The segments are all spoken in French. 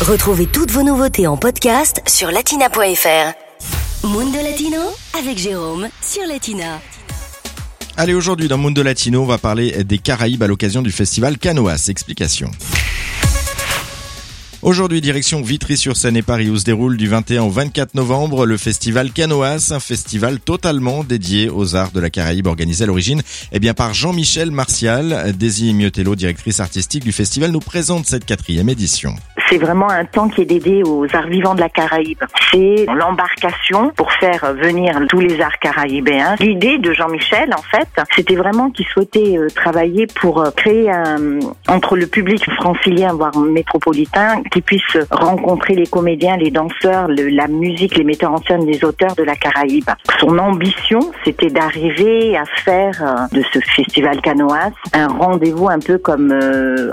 Retrouvez toutes vos nouveautés en podcast sur latina.fr. Mundo Latino avec Jérôme sur Latina. Allez, aujourd'hui dans Mundo Latino, on va parler des Caraïbes à l'occasion du festival Canoas. Explication. Aujourd'hui, direction Vitry-sur-Seine et Paris où se déroule du 21 au 24 novembre le festival Canoas, un festival totalement dédié aux arts de la Caraïbe organisé à l'origine eh bien par Jean-Michel Martial. Daisy Miotello, directrice artistique du festival, nous présente cette quatrième édition. C'est vraiment un temps qui est dédié aux arts vivants de la Caraïbe. C'est l'embarcation pour faire venir tous les arts caraïbéens. L'idée de Jean-Michel, en fait, c'était vraiment qu'il souhaitait euh, travailler pour euh, créer un, entre le public francilien, voire métropolitain, qui puisse rencontrer les comédiens, les danseurs, le, la musique, les metteurs en scène, les auteurs de la Caraïbe. Son ambition, c'était d'arriver à faire euh, de ce festival canoas un rendez-vous un peu comme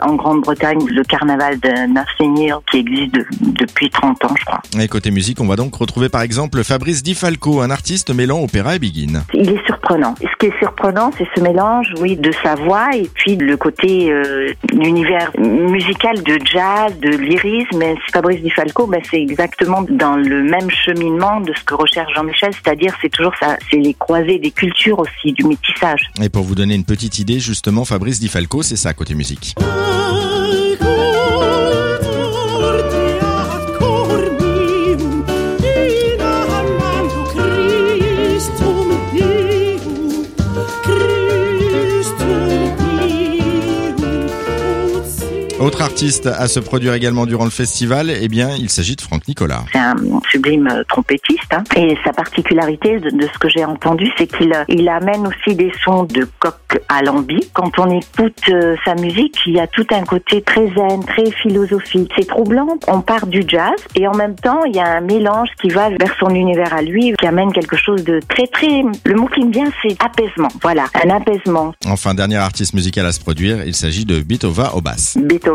en Grande-Bretagne, le carnaval de Marseille qui existe depuis 30 ans, je crois. Et côté musique, on va donc retrouver par exemple Fabrice Di Falco, un artiste mêlant opéra et begin. Il est surprenant. Ce qui est surprenant, c'est ce mélange, oui, de sa voix et puis le côté euh, l'univers musical de jazz, de lyrisme. Fabrice Di Falco, ben, c'est exactement dans le même cheminement de ce que recherche Jean-Michel, c'est-à-dire c'est toujours ça, c'est les croisés des cultures aussi, du métissage. Et pour vous donner une petite idée, justement, Fabrice Di Falco, c'est ça côté musique. Autre artiste à se produire également durant le festival, eh bien, il s'agit de Franck Nicolas. C'est un sublime trompettiste. Hein. Et sa particularité de, ce que j'ai entendu, c'est qu'il il amène aussi des sons de coq à lambi. Quand on écoute euh, sa musique, il y a tout un côté très zen, très philosophique. C'est troublant. On part du jazz et en même temps, il y a un mélange qui va vers son univers à lui, qui amène quelque chose de très, très... Le mot qui me vient, c'est apaisement. Voilà, un apaisement. Enfin, dernier artiste musical à se produire, il s'agit de Bitova Obas. Beethoven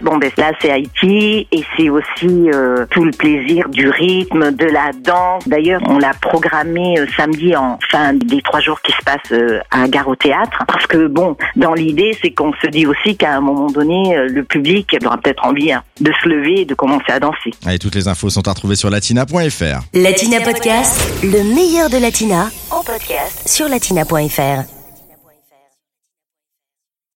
bon ben là c'est Haïti et c'est aussi euh, tout le plaisir du rythme, de la danse. D'ailleurs, on l'a programmé euh, samedi en fin des trois jours qui se passent euh, à Gare au Théâtre parce que bon, dans l'idée c'est qu'on se dit aussi qu'à un moment donné, le public aura peut-être envie hein, de se lever et de commencer à danser. Et toutes les infos sont à retrouver sur latina.fr. Latina Podcast, le meilleur de Latina en podcast sur latina.fr.